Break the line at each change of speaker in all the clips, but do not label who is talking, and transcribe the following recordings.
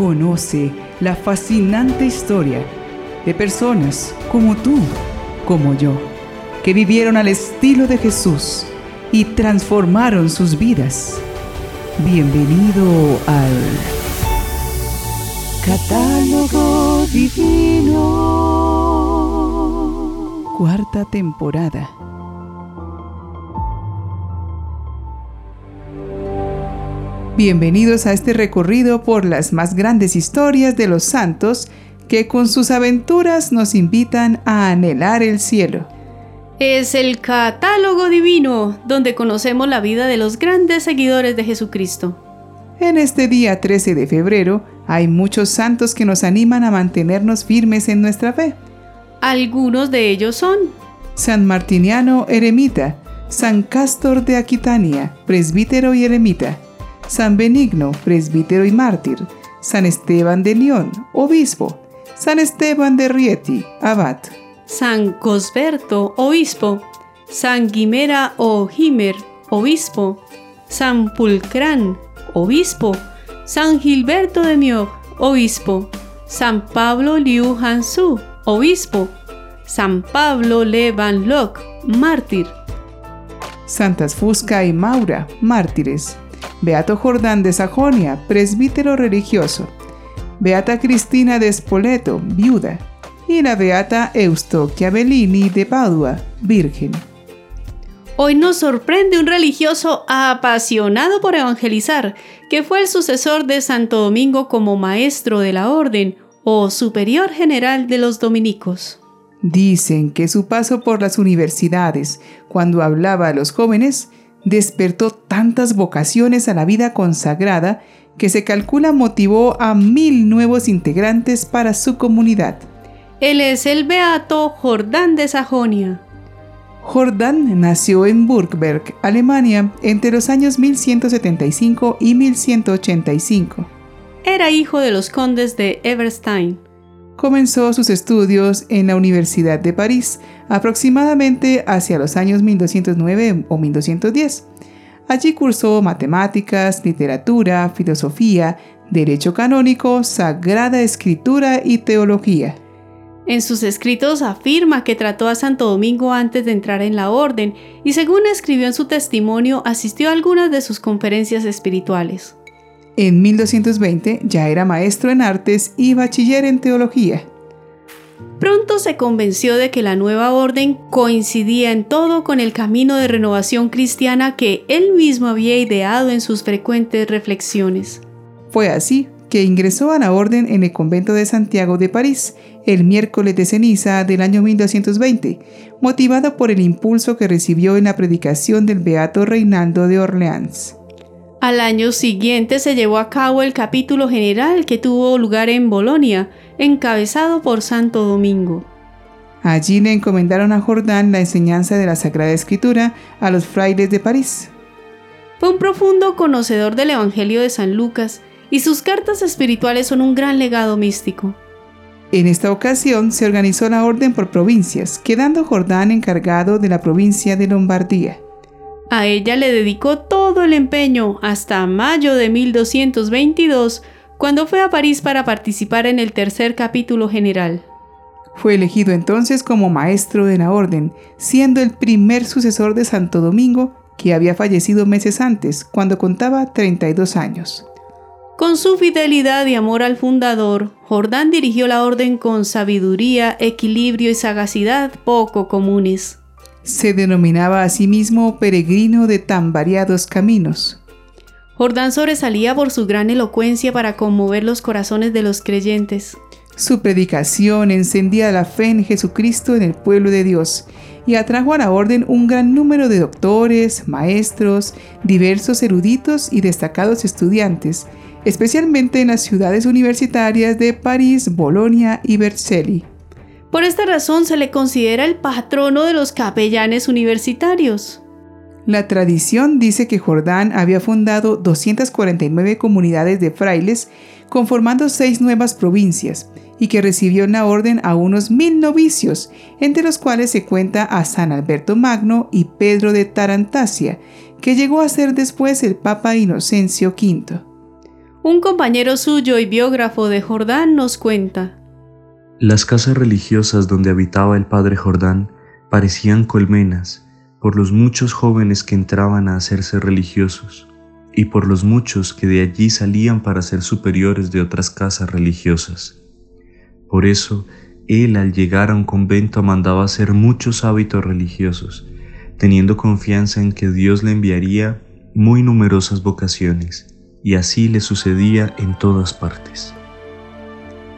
Conoce la fascinante historia de personas como tú, como yo, que vivieron al estilo de Jesús y transformaron sus vidas. Bienvenido al Catálogo Divino. Cuarta temporada. Bienvenidos a este recorrido por las más grandes historias de los santos que con sus aventuras nos invitan a anhelar el cielo.
Es el catálogo divino donde conocemos la vida de los grandes seguidores de Jesucristo.
En este día 13 de febrero hay muchos santos que nos animan a mantenernos firmes en nuestra fe.
Algunos de ellos son
San Martiniano Eremita, San Castor de Aquitania, presbítero y eremita, San Benigno, presbítero y mártir, San Esteban de León, obispo, San Esteban de Rieti, abad,
San Cosberto, obispo, San Guimera o Gimer, obispo, San Pulcrán, obispo, San Gilberto de Miog, obispo, San Pablo Liu Hansu, obispo, San Pablo Le Van Lock, mártir,
Santas Fusca y Maura, mártires, Beato Jordán de Sajonia, presbítero religioso, Beata Cristina de Spoleto, viuda, y la Beata Eustoquia Bellini de Padua, virgen.
Hoy nos sorprende un religioso apasionado por evangelizar, que fue el sucesor de Santo Domingo como maestro de la orden o superior general de los dominicos.
Dicen que su paso por las universidades, cuando hablaba a los jóvenes, despertó tantas vocaciones a la vida consagrada que se calcula motivó a mil nuevos integrantes para su comunidad.
Él es el beato Jordán de Sajonia.
Jordán nació en Burgberg, Alemania, entre los años 1175 y 1185.
Era hijo de los condes de Everstein.
Comenzó sus estudios en la Universidad de París, aproximadamente hacia los años 1209 o 1210. Allí cursó matemáticas, literatura, filosofía, derecho canónico, sagrada escritura y teología.
En sus escritos afirma que trató a Santo Domingo antes de entrar en la orden y según escribió en su testimonio asistió a algunas de sus conferencias espirituales.
En 1220 ya era maestro en artes y bachiller en teología.
Pronto se convenció de que la nueva orden coincidía en todo con el camino de renovación cristiana que él mismo había ideado en sus frecuentes reflexiones.
Fue así que ingresó a la orden en el convento de Santiago de París el miércoles de ceniza del año 1220, motivado por el impulso que recibió en la predicación del beato Reinaldo de Orleans.
Al año siguiente se llevó a cabo el capítulo general que tuvo lugar en Bolonia, encabezado por Santo Domingo.
Allí le encomendaron a Jordán la enseñanza de la Sagrada Escritura a los frailes de París.
Fue un profundo conocedor del Evangelio de San Lucas y sus cartas espirituales son un gran legado místico.
En esta ocasión se organizó la orden por provincias, quedando Jordán encargado de la provincia de Lombardía.
A ella le dedicó todo el empeño hasta mayo de 1222, cuando fue a París para participar en el tercer capítulo general.
Fue elegido entonces como maestro de la orden, siendo el primer sucesor de Santo Domingo, que había fallecido meses antes, cuando contaba 32 años.
Con su fidelidad y amor al fundador, Jordán dirigió la orden con sabiduría, equilibrio y sagacidad poco comunes.
Se denominaba a sí mismo peregrino de tan variados caminos.
Jordán sobresalía por su gran elocuencia para conmover los corazones de los creyentes.
Su predicación encendía la fe en Jesucristo en el pueblo de Dios y atrajo a la orden un gran número de doctores, maestros, diversos eruditos y destacados estudiantes, especialmente en las ciudades universitarias de París, Bolonia y Vercelli.
Por esta razón se le considera el patrono de los capellanes universitarios.
La tradición dice que Jordán había fundado 249 comunidades de frailes, conformando seis nuevas provincias, y que recibió en la orden a unos mil novicios, entre los cuales se cuenta a San Alberto Magno y Pedro de Tarantasia, que llegó a ser después el Papa Inocencio V.
Un compañero suyo y biógrafo de Jordán nos cuenta.
Las casas religiosas donde habitaba el padre Jordán parecían colmenas por los muchos jóvenes que entraban a hacerse religiosos y por los muchos que de allí salían para ser superiores de otras casas religiosas. Por eso, él al llegar a un convento mandaba hacer muchos hábitos religiosos, teniendo confianza en que Dios le enviaría muy numerosas vocaciones, y así le sucedía en todas partes.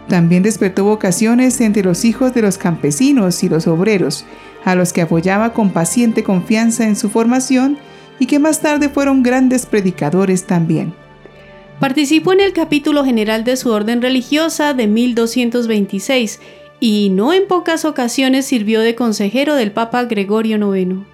También despertó vocaciones entre los hijos de los campesinos y los obreros, a los que apoyaba con paciente confianza en su formación y que más tarde fueron grandes predicadores también.
Participó en el capítulo general de su orden religiosa de 1226 y no en pocas ocasiones sirvió de consejero del Papa Gregorio IX.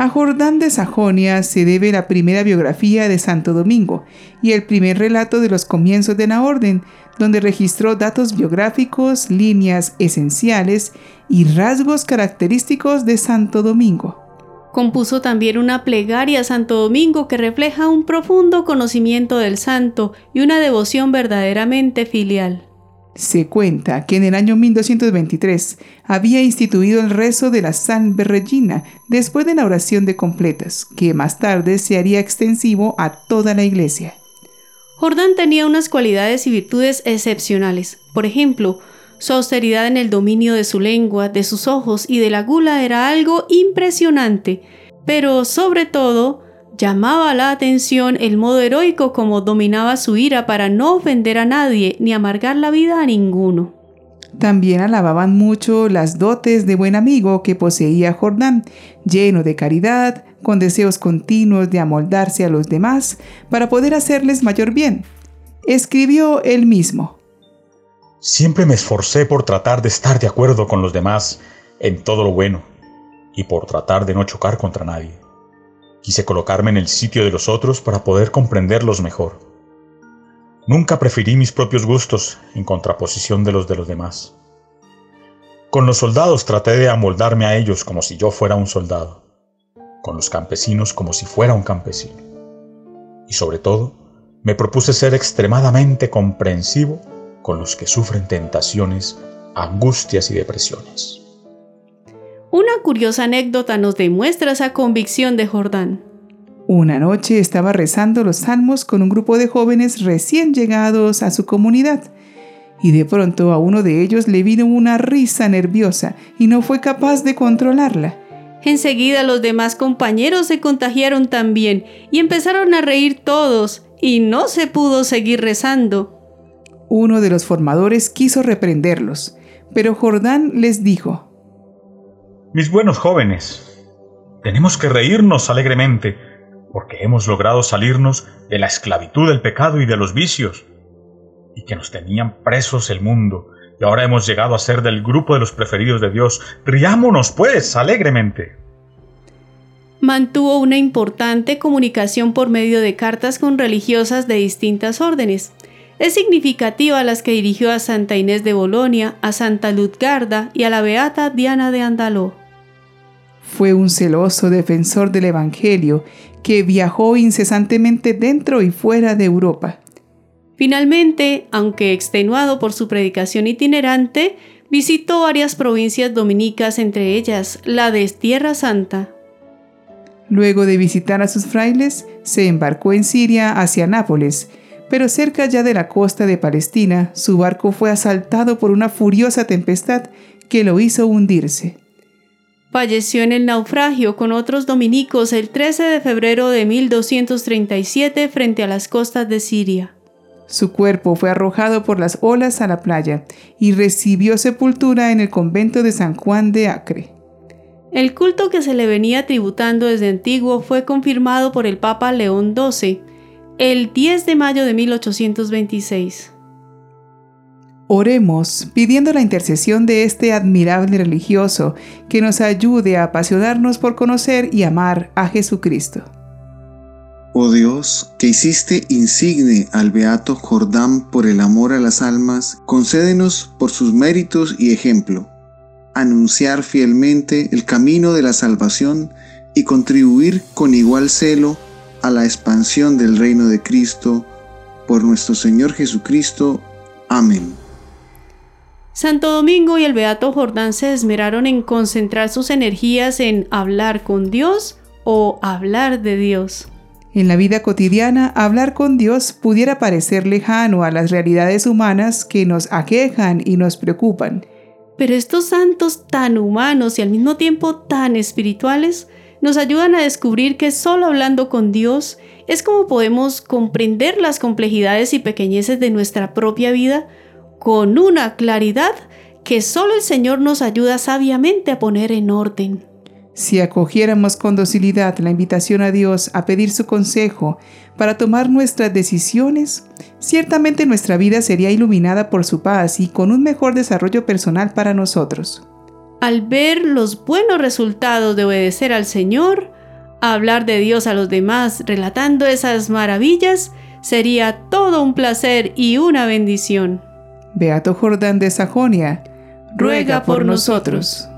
A Jordán de Sajonia se debe la primera biografía de Santo Domingo y el primer relato de los comienzos de la orden, donde registró datos biográficos, líneas esenciales y rasgos característicos de Santo Domingo.
Compuso también una plegaria a Santo Domingo que refleja un profundo conocimiento del santo y una devoción verdaderamente filial.
Se cuenta que en el año 1223 había instituido el rezo de la Salve Regina después de la oración de completas, que más tarde se haría extensivo a toda la iglesia.
Jordán tenía unas cualidades y virtudes excepcionales. Por ejemplo, su austeridad en el dominio de su lengua, de sus ojos y de la gula era algo impresionante, pero sobre todo llamaba la atención el modo heroico como dominaba su ira para no ofender a nadie ni amargar la vida a ninguno.
También alababan mucho las dotes de buen amigo que poseía Jordán, lleno de caridad, con deseos continuos de amoldarse a los demás para poder hacerles mayor bien. Escribió él mismo.
Siempre me esforcé por tratar de estar de acuerdo con los demás en todo lo bueno y por tratar de no chocar contra nadie. Quise colocarme en el sitio de los otros para poder comprenderlos mejor. Nunca preferí mis propios gustos en contraposición de los de los demás. Con los soldados traté de amoldarme a ellos como si yo fuera un soldado, con los campesinos como si fuera un campesino. Y sobre todo, me propuse ser extremadamente comprensivo con los que sufren tentaciones, angustias y depresiones.
Una curiosa anécdota nos demuestra esa convicción de Jordán.
Una noche estaba rezando los salmos con un grupo de jóvenes recién llegados a su comunidad, y de pronto a uno de ellos le vino una risa nerviosa y no fue capaz de controlarla.
Enseguida los demás compañeros se contagiaron también y empezaron a reír todos, y no se pudo seguir rezando.
Uno de los formadores quiso reprenderlos, pero Jordán les dijo,
Mis buenos jóvenes, tenemos que reírnos alegremente, porque hemos logrado salirnos de la esclavitud del pecado y de los vicios, y que nos tenían presos el mundo, y ahora hemos llegado a ser del grupo de los preferidos de Dios. Riámonos, pues, alegremente.
Mantuvo una importante comunicación por medio de cartas con religiosas de distintas órdenes es significativa las que dirigió a Santa Inés de Bolonia, a Santa Lutgarda y a la Beata Diana de Andaló.
Fue un celoso defensor del Evangelio que viajó incesantemente dentro y fuera de Europa.
Finalmente, aunque extenuado por su predicación itinerante, visitó varias provincias dominicas, entre ellas la de Tierra Santa.
Luego de visitar a sus frailes, se embarcó en Siria hacia Nápoles, pero cerca ya de la costa de Palestina, su barco fue asaltado por una furiosa tempestad que lo hizo hundirse.
Falleció en el naufragio con otros dominicos el 13 de febrero de 1237 frente a las costas de Siria.
Su cuerpo fue arrojado por las olas a la playa y recibió sepultura en el convento de San Juan de Acre.
El culto que se le venía tributando desde antiguo fue confirmado por el Papa León XII, el 10 de mayo de 1826.
Oremos pidiendo la intercesión de este admirable religioso que nos ayude a apasionarnos por conocer y amar a Jesucristo.
Oh Dios, que hiciste insigne al beato Jordán por el amor a las almas, concédenos por sus méritos y ejemplo, anunciar fielmente el camino de la salvación y contribuir con igual celo a la expansión del reino de Cristo por nuestro Señor Jesucristo. Amén.
Santo Domingo y el Beato Jordán se esmeraron en concentrar sus energías en hablar con Dios o hablar de Dios.
En la vida cotidiana, hablar con Dios pudiera parecer lejano a las realidades humanas que nos aquejan y nos preocupan.
Pero estos santos tan humanos y al mismo tiempo tan espirituales nos ayudan a descubrir que solo hablando con Dios es como podemos comprender las complejidades y pequeñeces de nuestra propia vida con una claridad que solo el Señor nos ayuda sabiamente a poner en orden.
Si acogiéramos con docilidad la invitación a Dios a pedir su consejo para tomar nuestras decisiones, ciertamente nuestra vida sería iluminada por su paz y con un mejor desarrollo personal para nosotros.
Al ver los buenos resultados de obedecer al Señor, hablar de Dios a los demás relatando esas maravillas, sería todo un placer y una bendición.
Beato Jordán de Sajonia, ruega por nosotros.